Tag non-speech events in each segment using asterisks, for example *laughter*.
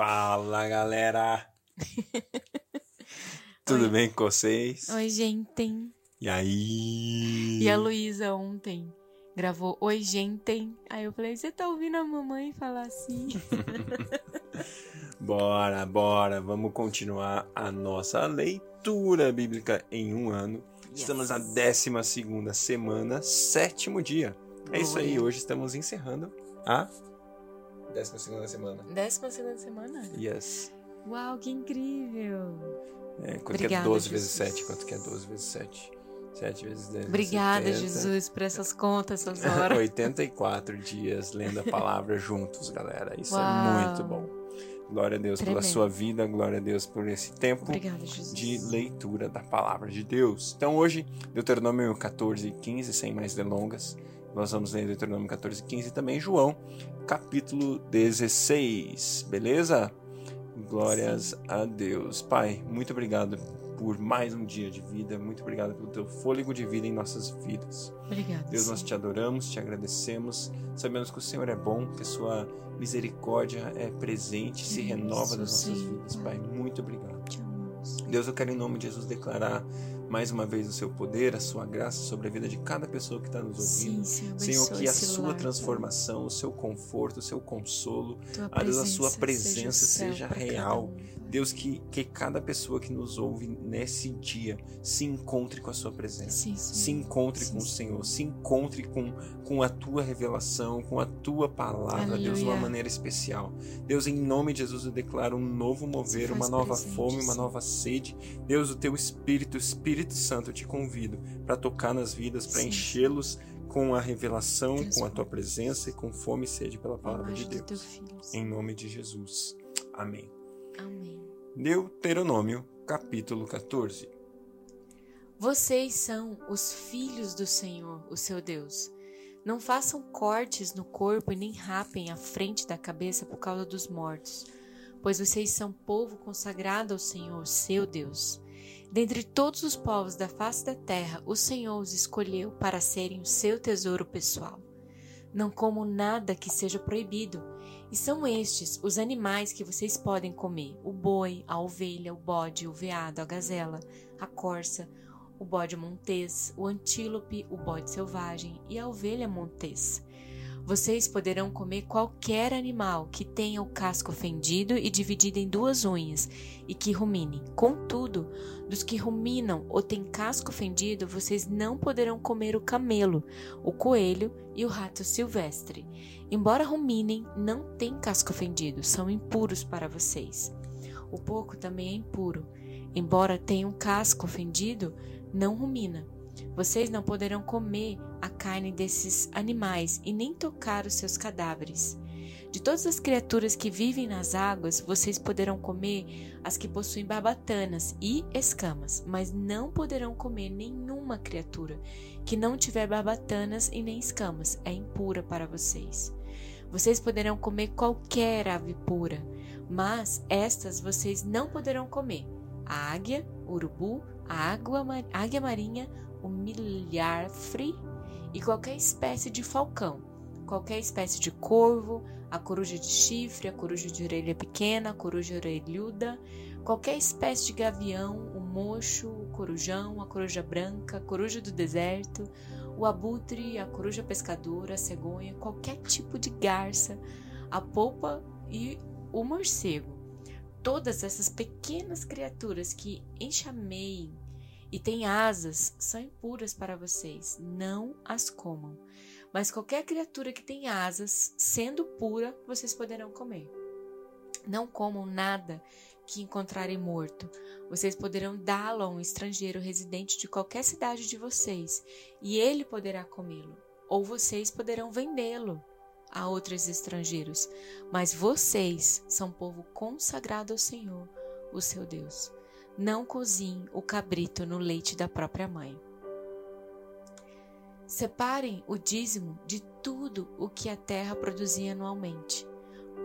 Fala galera! *laughs* Tudo Oi. bem com vocês? Oi, gente. E aí? E a Luísa ontem gravou Oi, gente. Aí eu falei, você tá ouvindo a mamãe falar assim? *laughs* Bora, bora, vamos continuar a nossa leitura bíblica em um ano. Yes. Estamos na 12 semana, sétimo dia. É isso aí, hoje estamos encerrando a 12 semana. Décima segunda semana? Yes. Uau, que incrível. É, quanto Obrigada, que é 12 vezes Jesus. 7? Quanto que é 12 vezes 7? 7 vezes 10 Obrigada, 70. Jesus, por essas contas, essas *laughs* horas. 84 dias lendo a palavra *laughs* juntos, galera. Isso é Uau. muito bom. Glória a Deus pela Tremendo. sua vida, glória a Deus por esse tempo Obrigada, de leitura da palavra de Deus. Então hoje, Deuteronômio 14 e 15, sem mais delongas, nós vamos ler Deuteronômio 14 e 15 e também João, capítulo 16, beleza? Glórias a Deus. Pai, muito obrigado por mais um dia de vida, muito obrigado pelo teu fôlego de vida em nossas vidas. Obrigada. Deus, nós te adoramos, te agradecemos. Sabemos que o Senhor é bom, que a sua misericórdia é presente, se Isso, renova nas nossas Senhor. vidas, Pai. Muito obrigado. Deus, eu quero em nome de Jesus declarar mais uma vez o seu poder, a sua graça sobre a vida de cada pessoa que está nos ouvindo. Sim, Senhor, Senhor, que a sua lar, transformação, o seu conforto, o seu consolo, a Deus, a sua presença presença seja, seja real. Deus, que, que cada pessoa que nos ouve nesse dia se encontre com a sua presença Sim, Senhor. se encontre Sim, com o sim. Senhor, se encontre com, com a tua revelação, com a tua palavra, Deus, de uma Aleluia. maneira especial. Deus, em nome de Jesus, eu declaro um novo mover, uma nova presente, fome, uma sim. nova sede. Deus, o teu Espírito, o Espírito Santo, eu te convido para tocar nas vidas, para Sim. enchê-los com a revelação, com a tua presença e com fome e sede pela palavra de Deus. Em nome de Jesus. Amém. Amém. Deuteronômio, capítulo 14. Vocês são os filhos do Senhor, o seu Deus. Não façam cortes no corpo e nem rapem a frente da cabeça por causa dos mortos, pois vocês são povo consagrado ao Senhor, seu Deus. Dentre todos os povos da face da terra, o Senhor os escolheu para serem o seu tesouro pessoal. Não comam nada que seja proibido, e são estes os animais que vocês podem comer: o boi, a ovelha, o bode, o veado, a gazela, a corça, o bode montês, o antílope, o bode selvagem e a ovelha montês. Vocês poderão comer qualquer animal que tenha o casco fendido e dividido em duas unhas e que rumine. Contudo, dos que ruminam ou têm casco fendido, vocês não poderão comer o camelo, o coelho e o rato silvestre. Embora ruminem, não têm casco fendido, são impuros para vocês. O porco também é impuro. Embora tenha um casco fendido, não rumina. Vocês não poderão comer a carne desses animais e nem tocar os seus cadáveres. De todas as criaturas que vivem nas águas, vocês poderão comer as que possuem barbatanas e escamas, mas não poderão comer nenhuma criatura que não tiver barbatanas e nem escamas, é impura para vocês. Vocês poderão comer qualquer ave pura, mas estas vocês não poderão comer: a águia, o urubu, a água, águia marinha, o milharfre e qualquer espécie de falcão, qualquer espécie de corvo, a coruja de chifre, a coruja de orelha pequena, a coruja orelhuda, qualquer espécie de gavião, o mocho, o corujão, a coruja branca, a coruja do deserto, o abutre, a coruja pescadora, a cegonha, qualquer tipo de garça, a polpa e o morcego. Todas essas pequenas criaturas que enxameiem e têm asas são impuras para vocês, não as comam. Mas qualquer criatura que tem asas, sendo pura, vocês poderão comer. Não comam nada que encontrarem morto. Vocês poderão dá-lo a um estrangeiro residente de qualquer cidade de vocês, e ele poderá comê-lo. Ou vocês poderão vendê-lo a outros estrangeiros. Mas vocês são povo consagrado ao Senhor, o seu Deus. Não cozinhe o cabrito no leite da própria mãe. Separem o dízimo de tudo o que a terra produzia anualmente.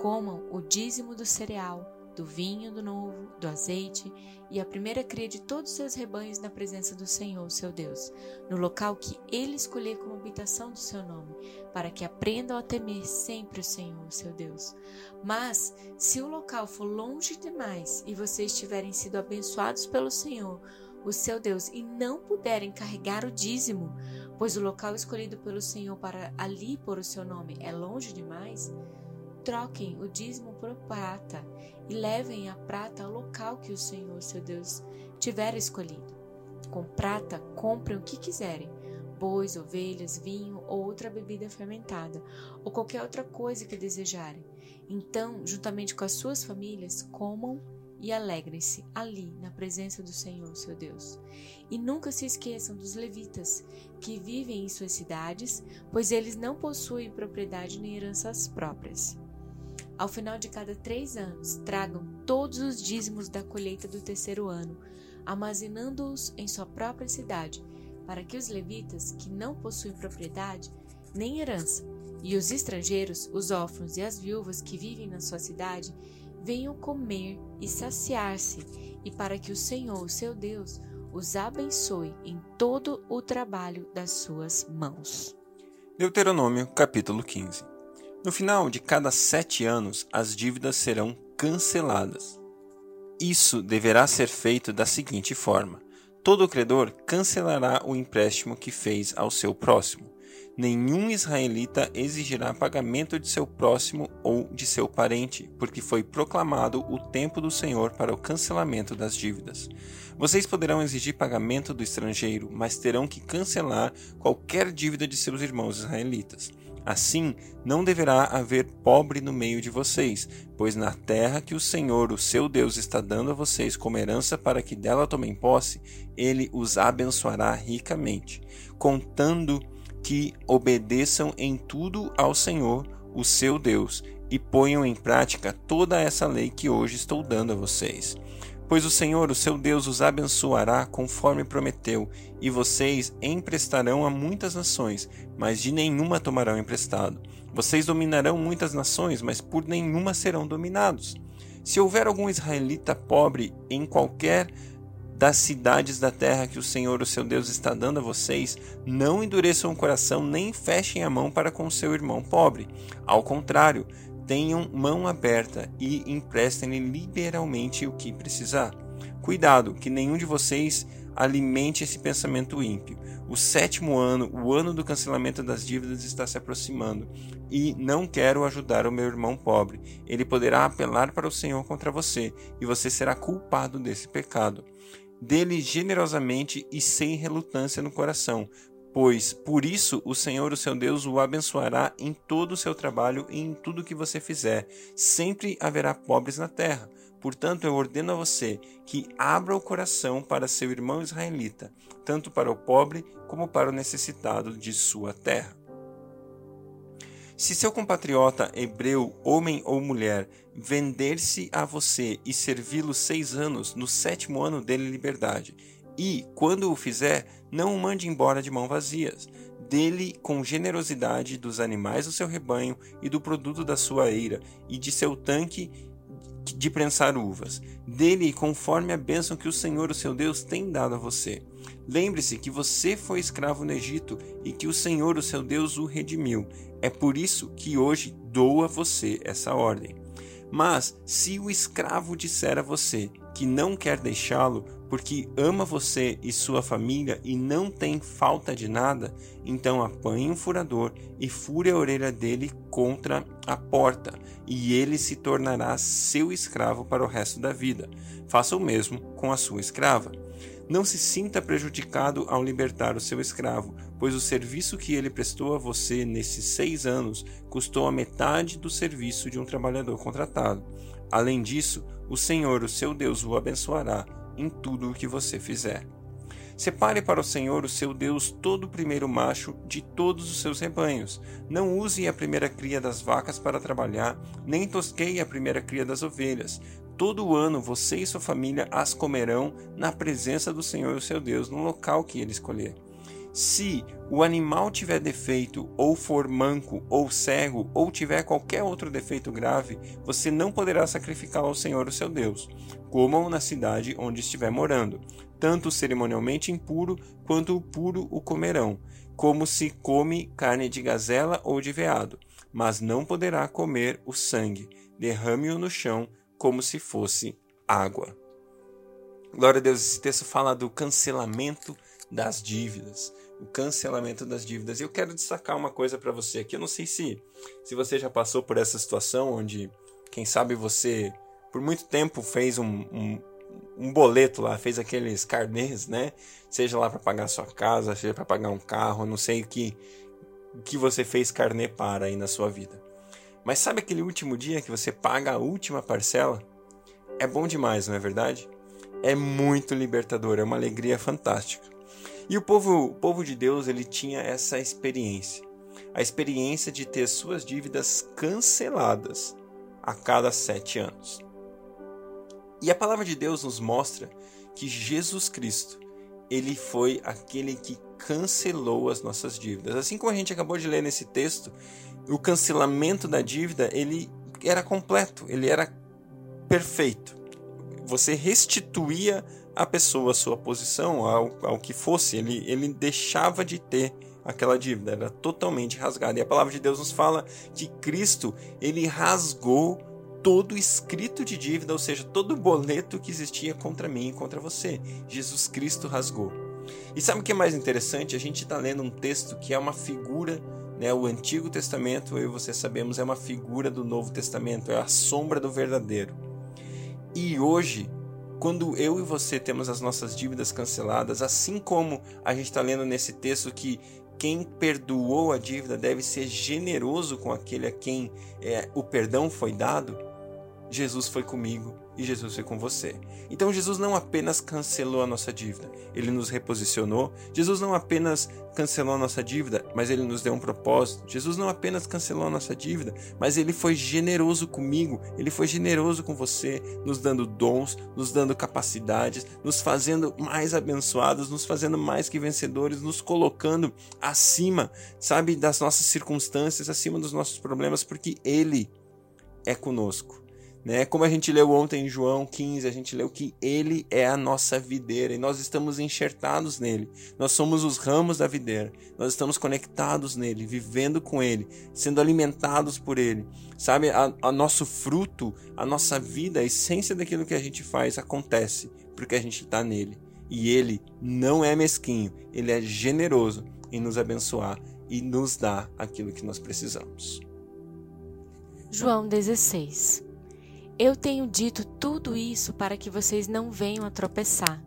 Comam o dízimo do cereal, do vinho do novo, do azeite e a primeira cria de todos os seus rebanhos na presença do Senhor, seu Deus, no local que ele escolher como habitação do seu nome, para que aprendam a temer sempre o Senhor, seu Deus. Mas, se o local for longe demais e vocês tiverem sido abençoados pelo Senhor, o seu Deus, e não puderem carregar o dízimo, pois o local escolhido pelo Senhor para ali pôr o seu nome é longe demais, troquem o dízimo por prata e levem a prata ao local que o Senhor, seu Deus, tiver escolhido. Com prata, comprem o que quiserem: bois, ovelhas, vinho ou outra bebida fermentada, ou qualquer outra coisa que desejarem. Então, juntamente com as suas famílias, comam e alegrem-se ali na presença do Senhor, seu Deus. E nunca se esqueçam dos levitas que vivem em suas cidades, pois eles não possuem propriedade nem heranças próprias. Ao final de cada três anos, tragam todos os dízimos da colheita do terceiro ano, armazenando-os em sua própria cidade, para que os levitas, que não possuem propriedade nem herança, e os estrangeiros, os órfãos e as viúvas que vivem na sua cidade, venham comer e saciar-se, e para que o Senhor, seu Deus, os abençoe em todo o trabalho das suas mãos. Deuteronômio capítulo 15 no final de cada sete anos, as dívidas serão canceladas. Isso deverá ser feito da seguinte forma: todo credor cancelará o empréstimo que fez ao seu próximo. Nenhum israelita exigirá pagamento de seu próximo ou de seu parente, porque foi proclamado o tempo do Senhor para o cancelamento das dívidas. Vocês poderão exigir pagamento do estrangeiro, mas terão que cancelar qualquer dívida de seus irmãos israelitas. Assim, não deverá haver pobre no meio de vocês, pois na terra que o Senhor, o seu Deus, está dando a vocês como herança para que dela tomem posse, ele os abençoará ricamente, contando que obedeçam em tudo ao Senhor, o seu Deus, e ponham em prática toda essa lei que hoje estou dando a vocês. Pois o Senhor, o seu Deus, os abençoará conforme prometeu, e vocês emprestarão a muitas nações, mas de nenhuma tomarão emprestado. Vocês dominarão muitas nações, mas por nenhuma serão dominados. Se houver algum israelita pobre em qualquer das cidades da terra que o Senhor, o seu Deus, está dando a vocês, não endureçam o coração nem fechem a mão para com seu irmão pobre. Ao contrário, tenham mão aberta e emprestem-lhe liberalmente o que precisar. Cuidado, que nenhum de vocês alimente esse pensamento ímpio. O sétimo ano, o ano do cancelamento das dívidas, está se aproximando e não quero ajudar o meu irmão pobre. Ele poderá apelar para o Senhor contra você e você será culpado desse pecado. Dele generosamente e sem relutância no coração, pois por isso o Senhor, o seu Deus, o abençoará em todo o seu trabalho e em tudo que você fizer. Sempre haverá pobres na terra. Portanto, eu ordeno a você que abra o coração para seu irmão israelita, tanto para o pobre como para o necessitado de sua terra. Se seu compatriota hebreu, homem ou mulher, vender-se a você e servi-lo seis anos, no sétimo ano dele liberdade, e, quando o fizer, não o mande embora de mãos vazias. Dele com generosidade dos animais do seu rebanho e do produto da sua eira e de seu tanque de prensar uvas. Dele conforme a bênção que o Senhor, o seu Deus, tem dado a você. Lembre-se que você foi escravo no Egito e que o Senhor, o seu Deus, o redimiu. É por isso que hoje dou a você essa ordem. Mas se o escravo disser a você que não quer deixá-lo, porque ama você e sua família e não tem falta de nada, então apanhe um furador e fure a orelha dele contra a porta, e ele se tornará seu escravo para o resto da vida. Faça o mesmo com a sua escrava. Não se sinta prejudicado ao libertar o seu escravo, pois o serviço que ele prestou a você nesses seis anos custou a metade do serviço de um trabalhador contratado. Além disso, o Senhor, o seu Deus, o abençoará em tudo o que você fizer. Separe para o Senhor, o seu Deus, todo o primeiro macho de todos os seus rebanhos. Não use a primeira cria das vacas para trabalhar, nem tosqueie a primeira cria das ovelhas. Todo ano você e sua família as comerão na presença do Senhor, o seu Deus, no local que ele escolher. Se o animal tiver defeito, ou for manco, ou cego, ou tiver qualquer outro defeito grave, você não poderá sacrificar ao Senhor o seu Deus. Comam na cidade onde estiver morando. Tanto o cerimonialmente impuro quanto o puro o comerão, como se come carne de gazela ou de veado. Mas não poderá comer o sangue. Derrame-o no chão como se fosse água. Glória a Deus, esse texto fala do cancelamento das dívidas. O cancelamento das dívidas. E eu quero destacar uma coisa para você aqui. Eu não sei se, se você já passou por essa situação onde, quem sabe, você por muito tempo fez um, um, um boleto lá, fez aqueles carnês, né? Seja lá para pagar sua casa, seja para pagar um carro, não sei o que, o que você fez carnê para aí na sua vida. Mas sabe aquele último dia que você paga a última parcela? É bom demais, não é verdade? É muito libertador, é uma alegria fantástica. E o povo, o povo de Deus, ele tinha essa experiência. A experiência de ter suas dívidas canceladas a cada sete anos. E a palavra de Deus nos mostra que Jesus Cristo, ele foi aquele que cancelou as nossas dívidas. Assim como a gente acabou de ler nesse texto, o cancelamento da dívida, ele era completo, ele era perfeito. Você restituía a pessoa a sua posição ao, ao que fosse, ele, ele deixava de ter aquela dívida, era totalmente rasgada. E a palavra de Deus nos fala que Cristo, ele rasgou todo escrito de dívida, ou seja, todo boleto que existia contra mim e contra você. Jesus Cristo rasgou. E sabe o que é mais interessante? A gente está lendo um texto que é uma figura, né? o Antigo Testamento, eu e você sabemos, é uma figura do Novo Testamento, é a sombra do verdadeiro. E hoje, quando eu e você temos as nossas dívidas canceladas, assim como a gente está lendo nesse texto que quem perdoou a dívida deve ser generoso com aquele a quem é, o perdão foi dado, Jesus foi comigo e Jesus foi com você. Então Jesus não apenas cancelou a nossa dívida, ele nos reposicionou. Jesus não apenas cancelou a nossa dívida, mas ele nos deu um propósito. Jesus não apenas cancelou a nossa dívida, mas ele foi generoso comigo, ele foi generoso com você, nos dando dons, nos dando capacidades, nos fazendo mais abençoados, nos fazendo mais que vencedores, nos colocando acima, sabe, das nossas circunstâncias, acima dos nossos problemas, porque ele é conosco. Né? Como a gente leu ontem em João 15, a gente leu que ele é a nossa videira e nós estamos enxertados nele. Nós somos os ramos da videira. Nós estamos conectados nele, vivendo com ele, sendo alimentados por ele. Sabe, a, a nosso fruto, a nossa vida, a essência daquilo que a gente faz acontece porque a gente está nele. E ele não é mesquinho, ele é generoso em nos abençoar e nos dar aquilo que nós precisamos. João 16 eu tenho dito tudo isso para que vocês não venham a tropeçar.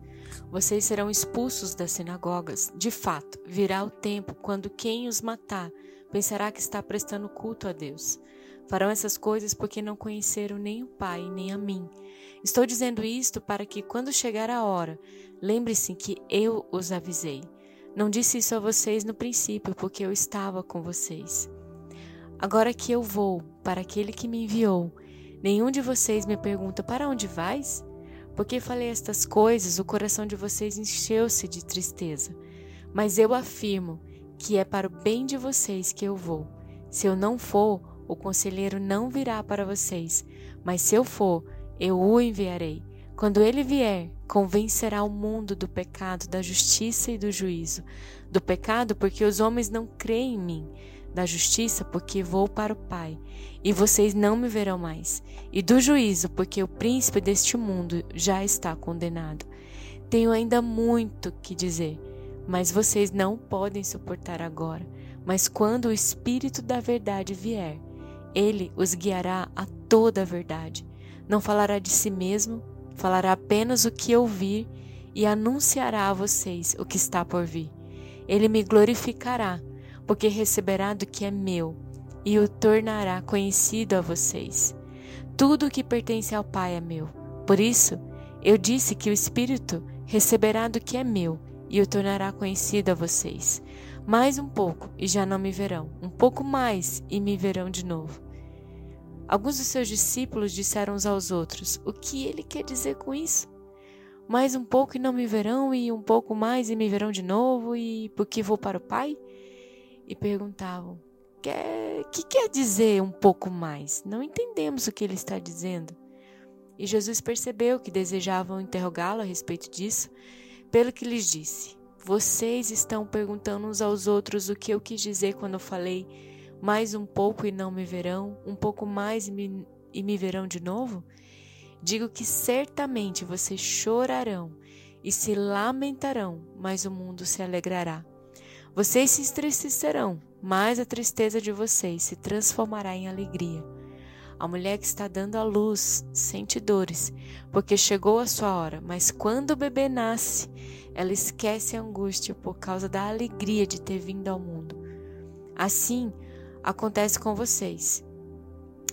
Vocês serão expulsos das sinagogas. De fato, virá o tempo quando quem os matar pensará que está prestando culto a Deus. Farão essas coisas porque não conheceram nem o Pai nem a mim. Estou dizendo isto para que, quando chegar a hora, lembre-se que eu os avisei. Não disse isso a vocês no princípio, porque eu estava com vocês. Agora que eu vou para aquele que me enviou, Nenhum de vocês me pergunta: Para onde vais? Porque falei estas coisas, o coração de vocês encheu-se de tristeza. Mas eu afirmo que é para o bem de vocês que eu vou. Se eu não for, o conselheiro não virá para vocês, mas se eu for, eu o enviarei. Quando ele vier, convencerá o mundo do pecado, da justiça e do juízo. Do pecado, porque os homens não creem em mim da justiça, porque vou para o Pai, e vocês não me verão mais, e do juízo, porque o príncipe deste mundo já está condenado. Tenho ainda muito que dizer, mas vocês não podem suportar agora. Mas quando o Espírito da Verdade vier, ele os guiará a toda a verdade. Não falará de si mesmo, falará apenas o que ouvir e anunciará a vocês o que está por vir. Ele me glorificará porque receberá do que é meu e o tornará conhecido a vocês. Tudo o que pertence ao Pai é meu. Por isso, eu disse que o Espírito receberá do que é meu e o tornará conhecido a vocês. Mais um pouco e já não me verão, um pouco mais e me verão de novo. Alguns dos seus discípulos disseram uns aos outros: O que ele quer dizer com isso? Mais um pouco e não me verão, e um pouco mais e me verão de novo, e porque vou para o Pai? E perguntavam: quer, que quer dizer um pouco mais? Não entendemos o que ele está dizendo. E Jesus percebeu que desejavam interrogá-lo a respeito disso, pelo que lhes disse: Vocês estão perguntando uns aos outros o que eu quis dizer quando eu falei mais um pouco e não me verão, um pouco mais e me, e me verão de novo? Digo que certamente vocês chorarão e se lamentarão, mas o mundo se alegrará. Vocês se entristecerão, mas a tristeza de vocês se transformará em alegria. A mulher que está dando à luz sente dores, porque chegou a sua hora, mas quando o bebê nasce, ela esquece a angústia por causa da alegria de ter vindo ao mundo. Assim acontece com vocês.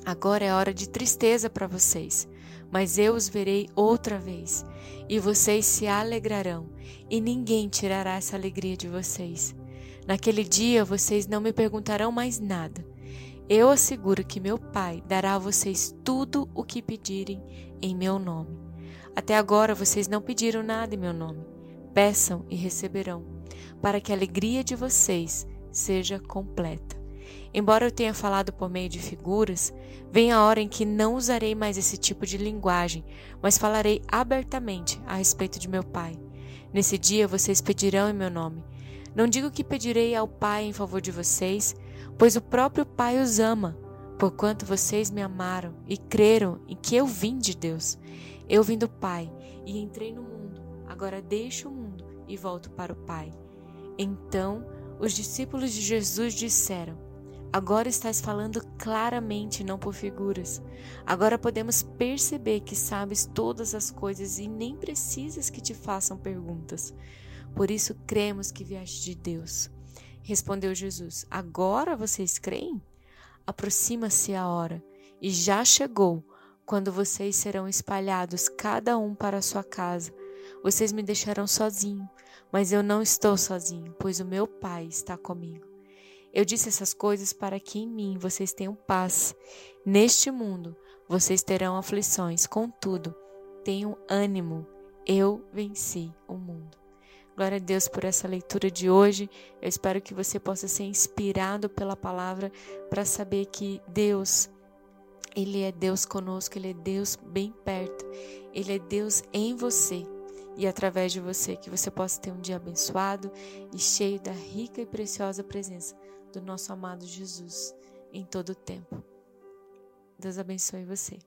Agora é hora de tristeza para vocês, mas eu os verei outra vez, e vocês se alegrarão, e ninguém tirará essa alegria de vocês. Naquele dia vocês não me perguntarão mais nada. Eu asseguro que meu Pai dará a vocês tudo o que pedirem em meu nome. Até agora vocês não pediram nada em meu nome. Peçam e receberão, para que a alegria de vocês seja completa. Embora eu tenha falado por meio de figuras, vem a hora em que não usarei mais esse tipo de linguagem, mas falarei abertamente a respeito de meu Pai. Nesse dia vocês pedirão em meu nome. Não digo que pedirei ao Pai em favor de vocês, pois o próprio Pai os ama, porquanto vocês me amaram e creram em que eu vim de Deus. Eu vim do Pai e entrei no mundo, agora deixo o mundo e volto para o Pai. Então os discípulos de Jesus disseram: Agora estás falando claramente, não por figuras. Agora podemos perceber que sabes todas as coisas e nem precisas que te façam perguntas. Por isso cremos que vieste de Deus. Respondeu Jesus: Agora vocês creem? Aproxima-se a hora, e já chegou, quando vocês serão espalhados, cada um para a sua casa. Vocês me deixarão sozinho, mas eu não estou sozinho, pois o meu Pai está comigo. Eu disse essas coisas para que em mim vocês tenham paz. Neste mundo vocês terão aflições, contudo, tenham ânimo. Eu venci o mundo. Glória a Deus por essa leitura de hoje. Eu espero que você possa ser inspirado pela palavra para saber que Deus, Ele é Deus conosco, Ele é Deus bem perto, Ele é Deus em você e através de você, que você possa ter um dia abençoado e cheio da rica e preciosa presença do nosso amado Jesus em todo o tempo. Deus abençoe você.